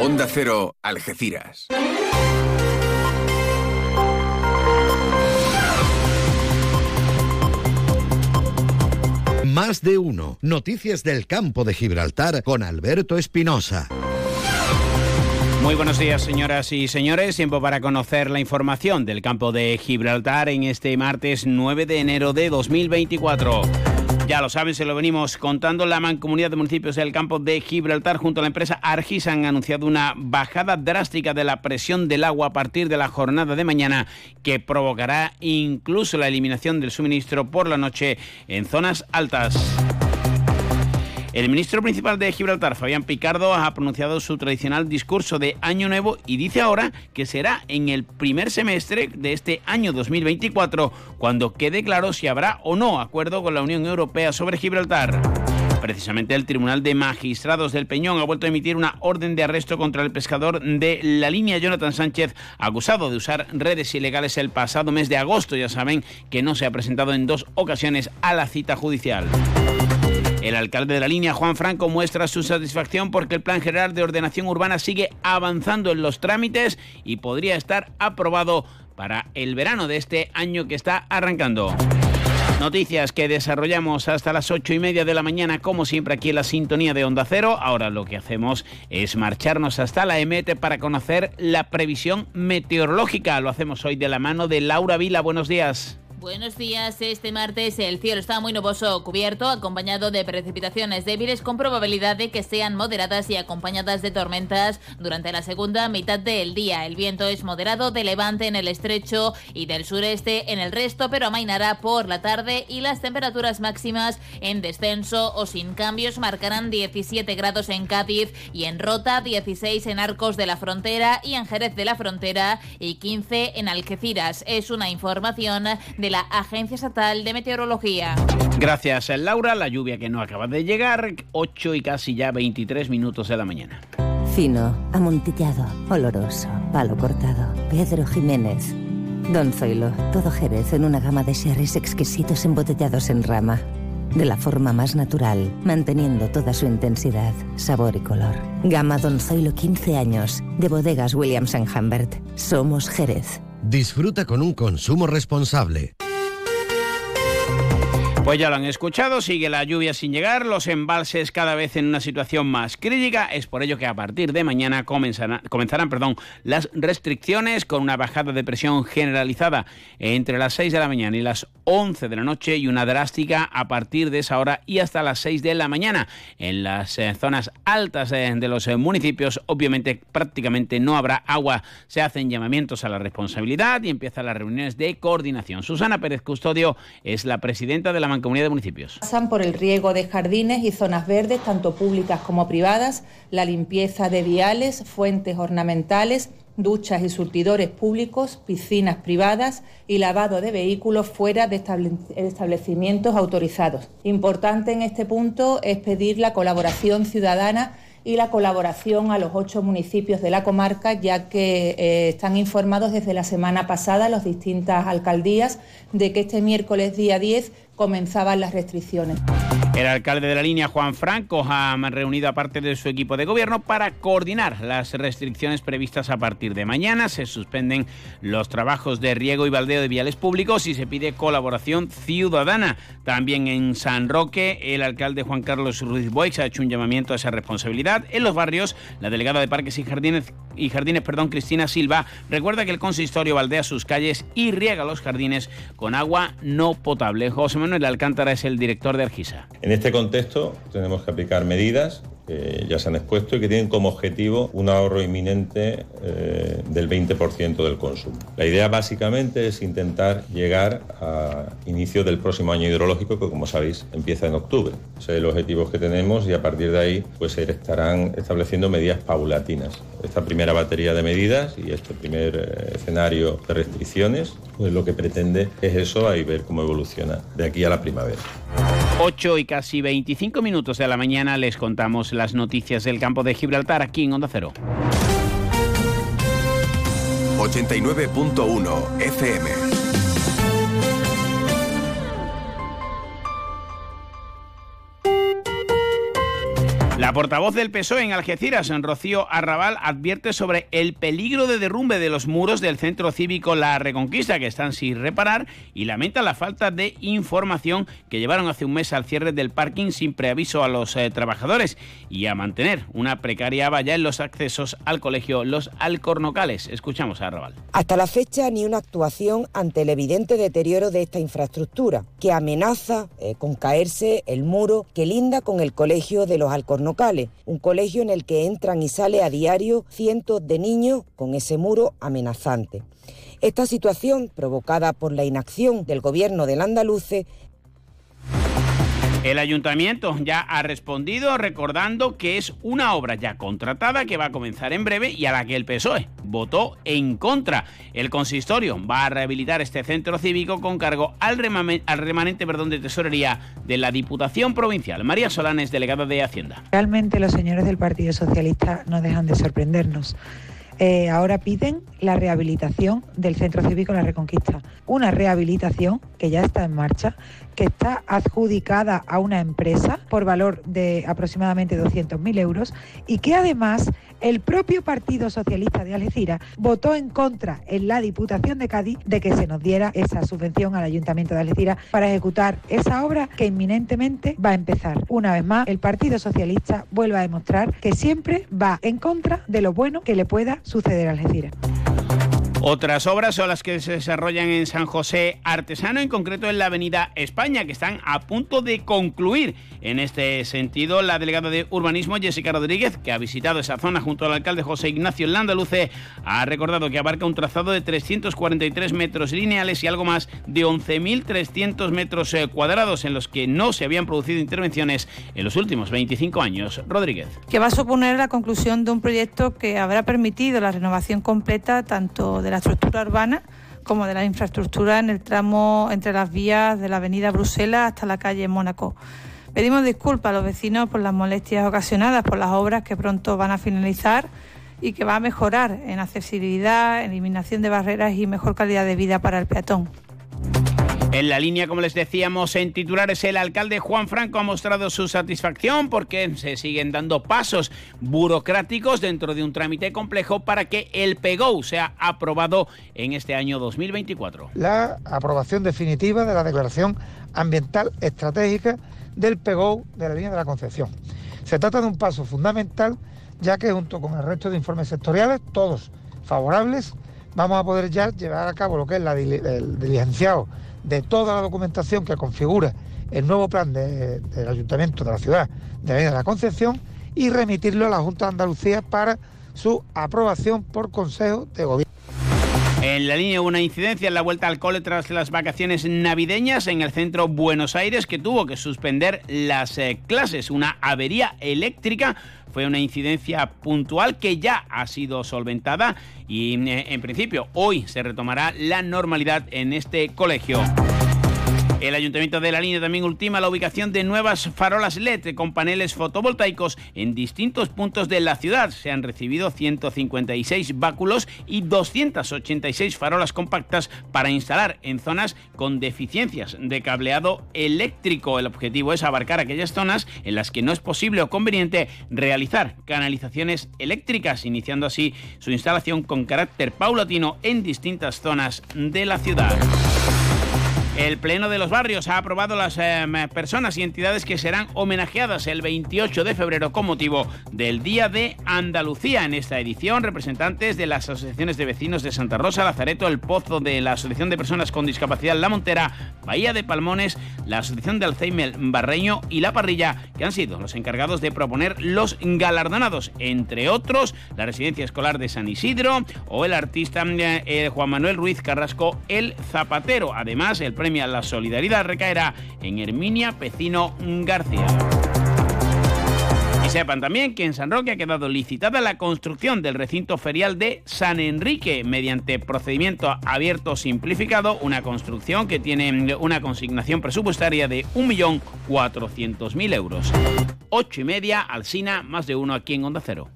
Onda Cero, Algeciras. Más de uno. Noticias del campo de Gibraltar con Alberto Espinosa. Muy buenos días, señoras y señores. Tiempo para conocer la información del campo de Gibraltar en este martes 9 de enero de 2024. Ya lo saben, se lo venimos contando. La Mancomunidad de Municipios del Campo de Gibraltar junto a la empresa Argis han anunciado una bajada drástica de la presión del agua a partir de la jornada de mañana que provocará incluso la eliminación del suministro por la noche en zonas altas. El ministro principal de Gibraltar, Fabián Picardo, ha pronunciado su tradicional discurso de Año Nuevo y dice ahora que será en el primer semestre de este año 2024 cuando quede claro si habrá o no acuerdo con la Unión Europea sobre Gibraltar. Precisamente el Tribunal de Magistrados del Peñón ha vuelto a emitir una orden de arresto contra el pescador de la línea Jonathan Sánchez, acusado de usar redes ilegales el pasado mes de agosto. Ya saben que no se ha presentado en dos ocasiones a la cita judicial. El alcalde de la línea, Juan Franco, muestra su satisfacción porque el Plan General de Ordenación Urbana sigue avanzando en los trámites y podría estar aprobado para el verano de este año que está arrancando. Noticias que desarrollamos hasta las ocho y media de la mañana, como siempre aquí en la sintonía de Onda Cero. Ahora lo que hacemos es marcharnos hasta la EMET para conocer la previsión meteorológica. Lo hacemos hoy de la mano de Laura Vila. Buenos días. Buenos días. Este martes el cielo está muy nuboso cubierto, acompañado de precipitaciones débiles con probabilidad de que sean moderadas y acompañadas de tormentas durante la segunda mitad del día. El viento es moderado de levante en el estrecho y del sureste en el resto, pero amainará por la tarde y las temperaturas máximas en descenso o sin cambios marcarán 17 grados en Cádiz y en Rota, 16 en Arcos de la Frontera y en Jerez de la Frontera y 15 en Algeciras. Es una información de la Agencia Estatal de Meteorología. Gracias, Laura. La lluvia que no acaba de llegar, 8 y casi ya 23 minutos de la mañana. Fino, amontillado, oloroso, palo cortado. Pedro Jiménez. Don Zoilo, todo Jerez en una gama de sherries exquisitos embotellados en rama. De la forma más natural, manteniendo toda su intensidad, sabor y color. Gama Don Zoilo 15 años, de bodegas Williams ⁇ Humbert. Somos Jerez. Disfruta con un consumo responsable. Pues ya lo han escuchado, sigue la lluvia sin llegar, los embalses cada vez en una situación más crítica, es por ello que a partir de mañana comenzarán, comenzarán perdón, las restricciones con una bajada de presión generalizada entre las 6 de la mañana y las 11 de la noche y una drástica a partir de esa hora y hasta las 6 de la mañana. En las eh, zonas altas eh, de los municipios obviamente prácticamente no habrá agua, se hacen llamamientos a la responsabilidad y empiezan las reuniones de coordinación. Susana Pérez Custodio es la presidenta de la Comunidad de Municipios. Pasan por el riego de jardines y zonas verdes, tanto públicas como privadas, la limpieza de viales, fuentes ornamentales, duchas y surtidores públicos, piscinas privadas y lavado de vehículos fuera de establecimientos autorizados. Importante en este punto es pedir la colaboración ciudadana y la colaboración a los ocho municipios de la comarca, ya que eh, están informados desde la semana pasada las distintas alcaldías de que este miércoles día 10 comenzaban las restricciones. El alcalde de la línea, Juan Franco, ha reunido a parte de su equipo de gobierno para coordinar las restricciones previstas a partir de mañana. Se suspenden los trabajos de riego y baldeo de viales públicos y se pide colaboración ciudadana. También en San Roque, el alcalde Juan Carlos Ruiz Boix ha hecho un llamamiento a esa responsabilidad. En los barrios, la delegada de Parques y Jardines, y Jardines perdón, Cristina Silva, recuerda que el consistorio baldea sus calles y riega los jardines con agua no potable. José Manuel Alcántara es el director de Argisa. En este contexto tenemos que aplicar medidas ya se han expuesto y que tienen como objetivo un ahorro inminente eh, del 20% del consumo. La idea básicamente es intentar llegar a inicio del próximo año hidrológico que como sabéis empieza en octubre. Ese es el objetivo que tenemos y a partir de ahí pues se estarán estableciendo medidas paulatinas. Esta primera batería de medidas y este primer eh, escenario de restricciones pues lo que pretende es eso y ver cómo evoluciona de aquí a la primavera. 8 y casi 25 minutos de la mañana les contamos las noticias del campo de Gibraltar aquí en Onda Cero. 89.1 FM. La portavoz del PSOE en Algeciras, en Rocío Arrabal, advierte sobre el peligro de derrumbe de los muros del centro cívico La Reconquista, que están sin reparar, y lamenta la falta de información que llevaron hace un mes al cierre del parking sin preaviso a los eh, trabajadores y a mantener una precaria valla en los accesos al colegio Los Alcornocales. Escuchamos a Arrabal. Hasta la fecha, ni una actuación ante el evidente deterioro de esta infraestructura, que amenaza eh, con caerse el muro que linda con el colegio de Los Alcornocales un colegio en el que entran y sale a diario cientos de niños con ese muro amenazante. Esta situación, provocada por la inacción del gobierno del Andaluce, el ayuntamiento ya ha respondido recordando que es una obra ya contratada que va a comenzar en breve y a la que el PSOE votó en contra. El consistorio va a rehabilitar este centro cívico con cargo al, remanente perdón, de tesorería de la Diputación Provincial. María Solanes, delegada de Hacienda. Realmente los señores del Partido Socialista no dejan de sorprendernos. Eh, ahora piden la rehabilitación del Centro Cívico La Reconquista. Una rehabilitación que ya está en marcha, que está adjudicada a una empresa por valor de aproximadamente 200.000 euros y que además el propio Partido Socialista de Algeciras votó en contra en la Diputación de Cádiz de que se nos diera esa subvención al Ayuntamiento de Algeciras para ejecutar esa obra que inminentemente va a empezar. Una vez más, el Partido Socialista vuelve a demostrar que siempre va en contra de lo bueno que le pueda suceder a Algeciras. Otras obras son las que se desarrollan en San José Artesano, en concreto en la Avenida España, que están a punto de concluir. En este sentido, la delegada de Urbanismo, Jessica Rodríguez, que ha visitado esa zona junto al alcalde José Ignacio Landaluce, ha recordado que abarca un trazado de 343 metros lineales y algo más de 11.300 metros eh, cuadrados en los que no se habían producido intervenciones en los últimos 25 años. Rodríguez. Que va a suponer la conclusión de un proyecto que habrá permitido la renovación completa tanto de la estructura urbana como de la infraestructura en el tramo entre las vías de la avenida Bruselas hasta la calle Mónaco. Pedimos disculpas a los vecinos por las molestias ocasionadas por las obras que pronto van a finalizar y que va a mejorar en accesibilidad, eliminación de barreras y mejor calidad de vida para el peatón. En la línea, como les decíamos, en titulares, el alcalde Juan Franco ha mostrado su satisfacción porque se siguen dando pasos burocráticos dentro de un trámite complejo para que el PEGO sea aprobado en este año 2024. La aprobación definitiva de la declaración ambiental estratégica del PEGO de la línea de la Concepción. Se trata de un paso fundamental ya que junto con el resto de informes sectoriales, todos favorables, vamos a poder ya llevar a cabo lo que es la, el diligenciado de toda la documentación que configura el nuevo plan del Ayuntamiento de la ciudad de de la Concepción y remitirlo a la Junta de Andalucía para su aprobación por Consejo de Gobierno. En la línea una incidencia en la vuelta al cole tras las vacaciones navideñas en el centro Buenos Aires que tuvo que suspender las eh, clases. Una avería eléctrica fue una incidencia puntual que ya ha sido solventada y eh, en principio hoy se retomará la normalidad en este colegio. El Ayuntamiento de la Línea también ultima la ubicación de nuevas farolas LED con paneles fotovoltaicos en distintos puntos de la ciudad. Se han recibido 156 báculos y 286 farolas compactas para instalar en zonas con deficiencias de cableado eléctrico. El objetivo es abarcar aquellas zonas en las que no es posible o conveniente realizar canalizaciones eléctricas, iniciando así su instalación con carácter paulatino en distintas zonas de la ciudad. El Pleno de los Barrios ha aprobado las em, personas y entidades que serán homenajeadas el 28 de febrero con motivo del Día de Andalucía. En esta edición, representantes de las asociaciones de vecinos de Santa Rosa, Lazareto, El Pozo, de la Asociación de Personas con Discapacidad La Montera, Bahía de Palmones, la Asociación de Alzheimer Barreño y La Parrilla, que han sido los encargados de proponer los galardonados, entre otros la Residencia Escolar de San Isidro o el artista eh, Juan Manuel Ruiz Carrasco El Zapatero. Además, el premio premia la solidaridad recaerá en Herminia Pecino García. Y sepan también que en San Roque ha quedado licitada la construcción del recinto ferial de San Enrique mediante procedimiento abierto simplificado, una construcción que tiene una consignación presupuestaria de 1.400.000 euros. Ocho y media, Alcina, más de uno aquí en Onda Cero.